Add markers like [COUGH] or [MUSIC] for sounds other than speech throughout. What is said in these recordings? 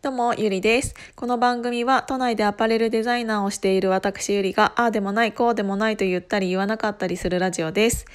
どうも、ゆりです。この番組は都内でアパレルデザイナーをしている私ゆりが、ああでもない、こうでもないと言ったり言わなかったりするラジオです。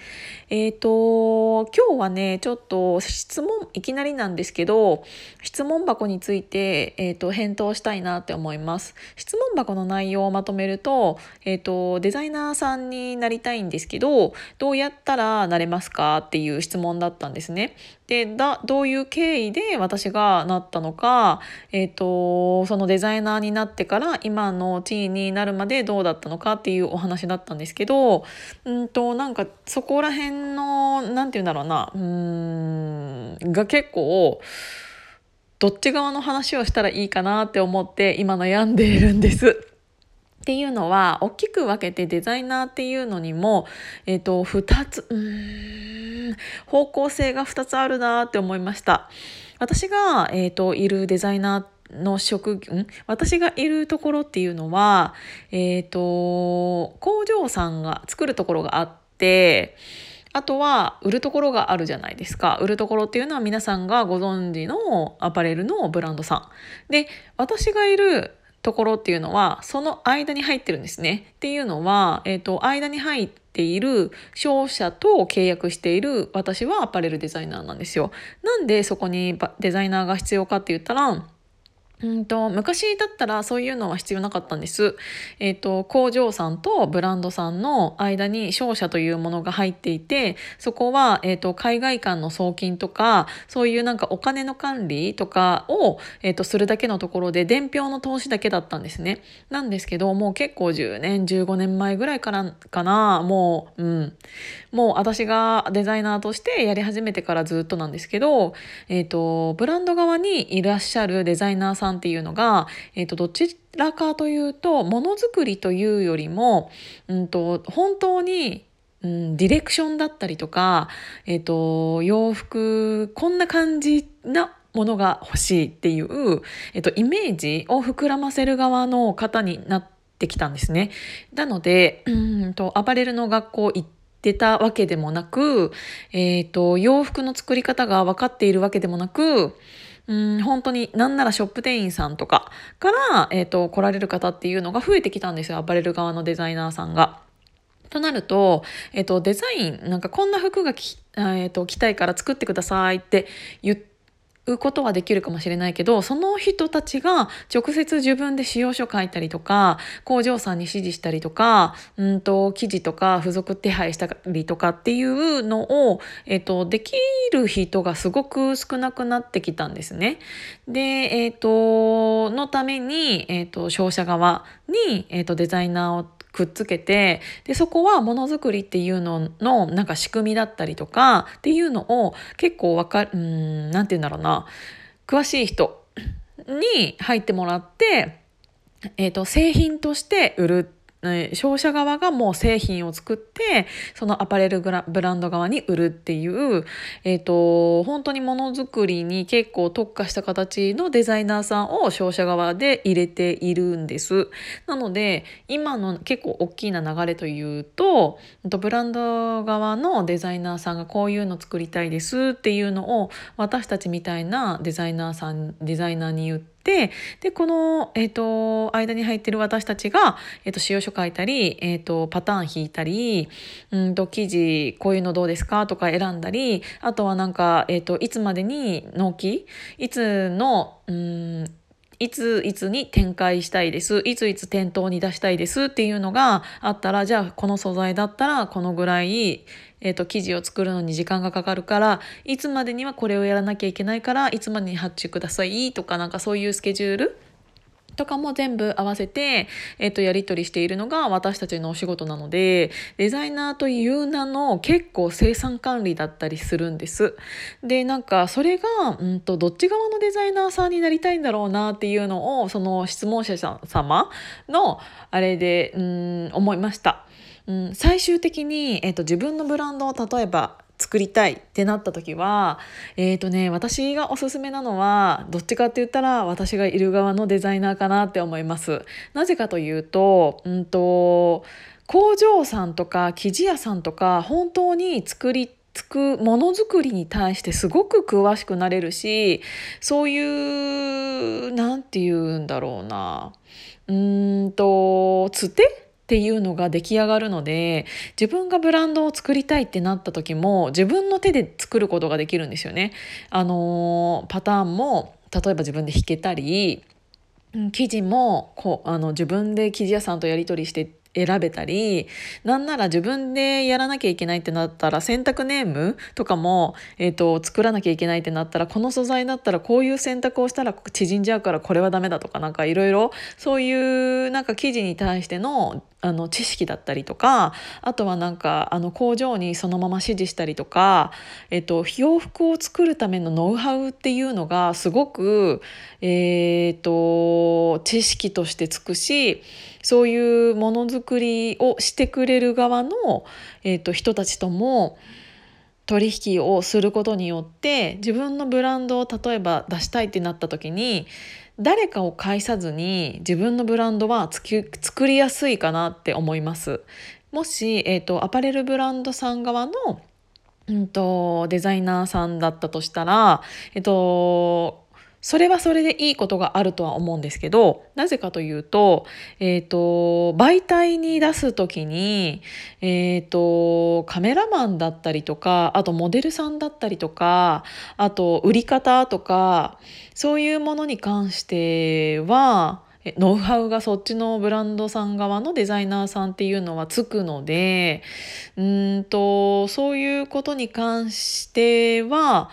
えっ、ー、と、今日はね、ちょっと質問、いきなりなんですけど、質問箱について、えっ、ー、と、返答したいなって思います。質問箱の内容をまとめると、えっ、ー、と、デザイナーさんになりたいんですけど、どうやったらなれますかっていう質問だったんですね。で、だ、どういう経緯で私がなったのか、え、ー、と、そのデザイナーになってから今の地位になるまでどうだったのかっていうお話だったんですけど、うんと、なんかそこら辺の、なんて言うんだろうな、うん、が結構、どっち側の話をしたらいいかなって思って今悩んでいるんです。っていうのは大きく分けてデザイナーっていうのにも、えっ、ー、と2つうーん方向性が2つあるなって思いました。私が、えーと、いるデザイナーの職業私がいるところっていうのは、えーと、工場さんが作るところがあってあとは売るところがあるじゃないですか。売るところっていうのは皆さんがご存知のアパレルのブランドさん。で私がいるところっていうのはその間に入ってるんですね。っていうのは、えっ、ー、と間に入っている商社と契約している私はアパレルデザイナーなんですよ。なんでそこにデザイナーが必要かって言ったらうんと昔だったらそういうのは必要なかったんです。えっ、ー、と工場さんとブランドさんの間に商社というものが入っていてそこは、えーと、海外間の送金とかそういうなんかお金の管理とかを、えーと、するだけのところで伝票の投資だけだったんですね。なんですけどもう結構10年15年前ぐらいからかなもううんもう私がデザイナーとしてやり始めてからずっとなんですけど、えっ、とブランド側にいらっしゃるデザイナーさんっていうのが、えーと、どちらかというとものづくりというよりも、うんと、本当にうん、ディレクションだったりとか、えっ、ー、と、洋服、こんな感じなものが欲しいっていう、えっ、ー、と、イメージを膨らませる側の方になってきたんですね。なので、うんと、アパレルの学校行ってたわけでもなく、えっ、ー、と、洋服の作り方が分かっているわけでもなく、うん本当になんならショップ店員さんとかから、えーと、来られる方っていうのが増えてきたんですよアパレル側のデザイナーさんが。となると、えっ、と、デザイン、なんかこんな服が,、えーと、着たいから作ってくださいって言って、うことはできるかもしれないけどその人たちが直接自分で使用書書いたりとか工場さんに指示したりとかうんと生地とか付属手配したりとかっていうのを、えっと、できる人がすごく少なくなってきたんですね。で、えっと、のために、えっと、商社側に、えっと、デザイナーをくっつけてでそこはものづくりっていうののなんか仕組みだったりとかっていうのを結構わかるうんなんて言うんだろうな。詳しい人に入ってもらって、えーと、製品として売るっ商社側がもう製品を作ってそのアパレルブランド側に売るっていう、えーと、本当にものづくりに結構特化した形のデザイナーさんを商社側で入れているんです。なので今の結構大きな流れというとブランド側のデザイナーさんがこういうの作りたいですっていうのを私たちみたいなデザイナーさんデザイナーに言ってでこの、えーと、間に入ってる私たちが、えーと、使用書書いたり、えーと、パターン引いたりうんと記事こういうのどうですか？とか選んだりあとはなんか、えー、といつまでに納期？いつのうんいついつに展開したいです。いついつ店頭に出したいですっていうのがあったらじゃあこの素材だったらこのぐらい、えーと、生地を作るのに時間がかかるからいつまでにはこれをやらなきゃいけないからいつまでに発注くださいとかなんかそういうスケジュールとかも全部合わせて、えっ、と、やり取りしているのが私たちのお仕事なので、デザイナーという名の結構生産管理だったりするんです。で、なんか、それが、うんと、どっち側のデザイナーさんになりたいんだろうなっていうのを、その質問者様の、あれで、うん、思いました。うん、最終的に、えっ、と、自分のブランドを例えば作りたいってなった時はえっ、ー、とね私がおすすめなのはどっちかって言ったら私がいる側のデザイナーかなって思います。なぜかというと,、うんと工場さんとか生地屋さんとか本当に作りつくものづくりに対してすごく詳しくなれるしそういう何て言うんだろうなうーんとつてっていうのが出来上がるので自分がブランドを作りたいってなった時も自分の手で作ることができるんですよね。あのパターンも例えば自分で弾けたり生地もこうあの自分で生地屋さんとやり取りして選べたりなんなら自分でやらなきゃいけないってなったら選択ネームとかも、えーと、作らなきゃいけないってなったらこの素材だったらこういう選択をしたら縮んじゃうからこれはダメだとかなんかいろいろそういうなんか生地に対してのあの知識だったりとかあとはなんかあの工場にそのまま指示したりとか、えっと、洋服を作るためのノウハウっていうのがすごく、えー、っと知識としてつくしそういうものづくりをしてくれる側の、えー、と人たちとも取引をすることによって自分のブランドを例えば出したいってなった時に誰かを介さずに自分のブランドは作りやすいかなって思います。もし、えーと、アパレルブランドさん側のうんと、デザイナーさんだったとしたら、えっと、それはそれでいいことがあるとは思うんですけど、なぜかというと、えっ、ー、と、媒体に出すときに、えっ、ー、と、カメラマンだったりとか、あとモデルさんだったりとか、あと売り方とか、そういうものに関しては、ノウハウがそっちのブランドさん側のデザイナーさんっていうのはつくのでうんとそういうことに関しては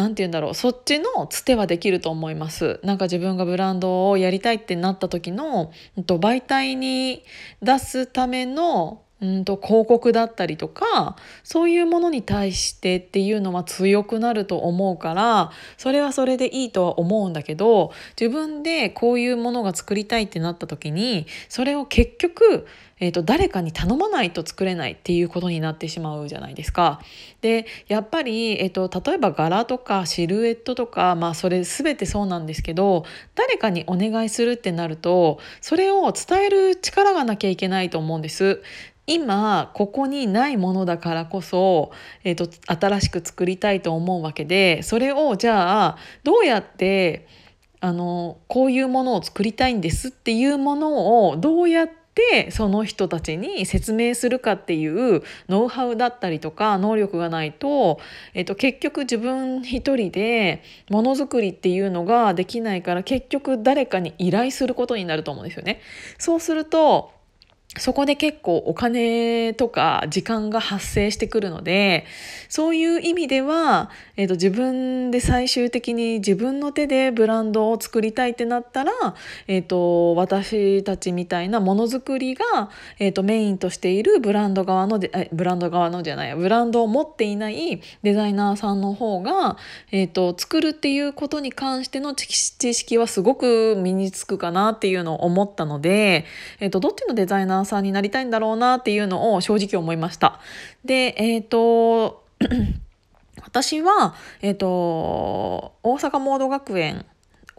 何て言うんだろう。そっちのつてはできると思います。なんか自分がブランドをやりたいってなった時の媒体に出すためのうんと広告だったりとかそういうものに対してっていうのは強くなると思うからそれはそれでいいとは思うんだけど自分でこういうものが作りたいってなった時にそれを結局えーと、誰かに頼まないと作れないっていうことになってしまうじゃないですか。でやっぱり、えーと、例えば柄とかシルエットとか、まあ、それ全てそうなんですけど誰かにお願いするってなるとそれを伝える力がなきゃいけないと思うんです。今ここにないものだからこそ、えーと新しく作りたいと思うわけでそれをじゃあどうやってあのこういうものを作りたいんですっていうものをどうやってってその人たちに説明するかっていうノウハウだったりとか能力がないと、えっと、結局自分一人でものづくりっていうのができないから結局誰かに依頼することになると思うんですよね。そうするとそこで結構お金とか時間が発生してくるのでそういう意味では、えーと、自分で最終的に自分の手でブランドを作りたいってなったら、えーと、私たちみたいなものづくりが、えーと、メインとしているブランド側のでブランド側のじゃないブランドを持っていないデザイナーさんの方が、えー、と作るっていうことに関しての知識はすごく身につくかなっていうのを思ったので、えー、とどっちのデザイナーさんになりたいんだろうなっていうのを正直思いました。で、えっ、ー、と、[CLEARS THROAT] 私は、えっ、ー、と、大阪モード学園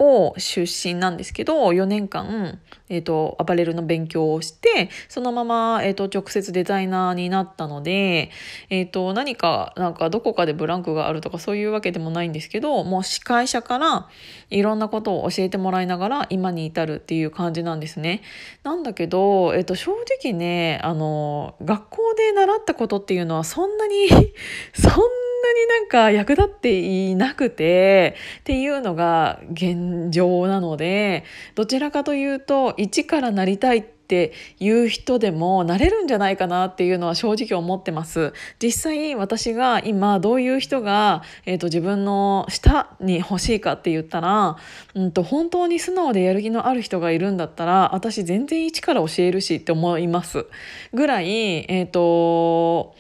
を出身なんですけど4年間、えーと、アパレルの勉強をしてそのまま、えーと、直接デザイナーになったので、えーと、何かなんかどこかでブランクがあるとかそういうわけでもないんですけどもう司会者からいろんなことを教えてもらいながら今に至るっていう感じなんですね。なんだけど、えー、と正直ねあの学校で習ったことっていうのはそんなに [LAUGHS] そんななになんか役立っていなくてっていうのが現状なのでどちらかというと一からなりたいっていう人でもなれるんじゃないかなっていうのは正直思ってます。実際私が今どういう人が、えーと、自分の下に欲しいかって言ったら、うんと、本当に素直でやる気のある人がいるんだったら私全然一から教えるしって思います。ぐらいえっ、ー、と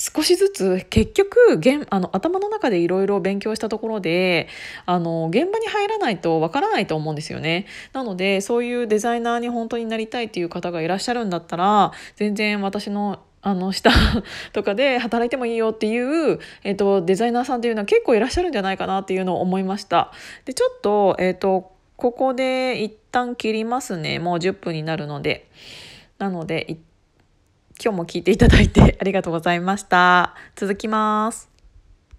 少しずつ結局現あの頭の中でいろいろ勉強したところであの現場に入らないとわからないと思うんですよね。なのでそういうデザイナーに本当になりたいっていう方がいらっしゃるんだったら全然私のあの下 [LAUGHS] とかで働いてもいいよっていう、えっと、デザイナーさんっていうのは結構いらっしゃるんじゃないかなっていうのを思いました。でちょっと,、えっとここで一旦切りますねもう10分になるので。なので一今日も聞いていただいてありがとうございました。続きます。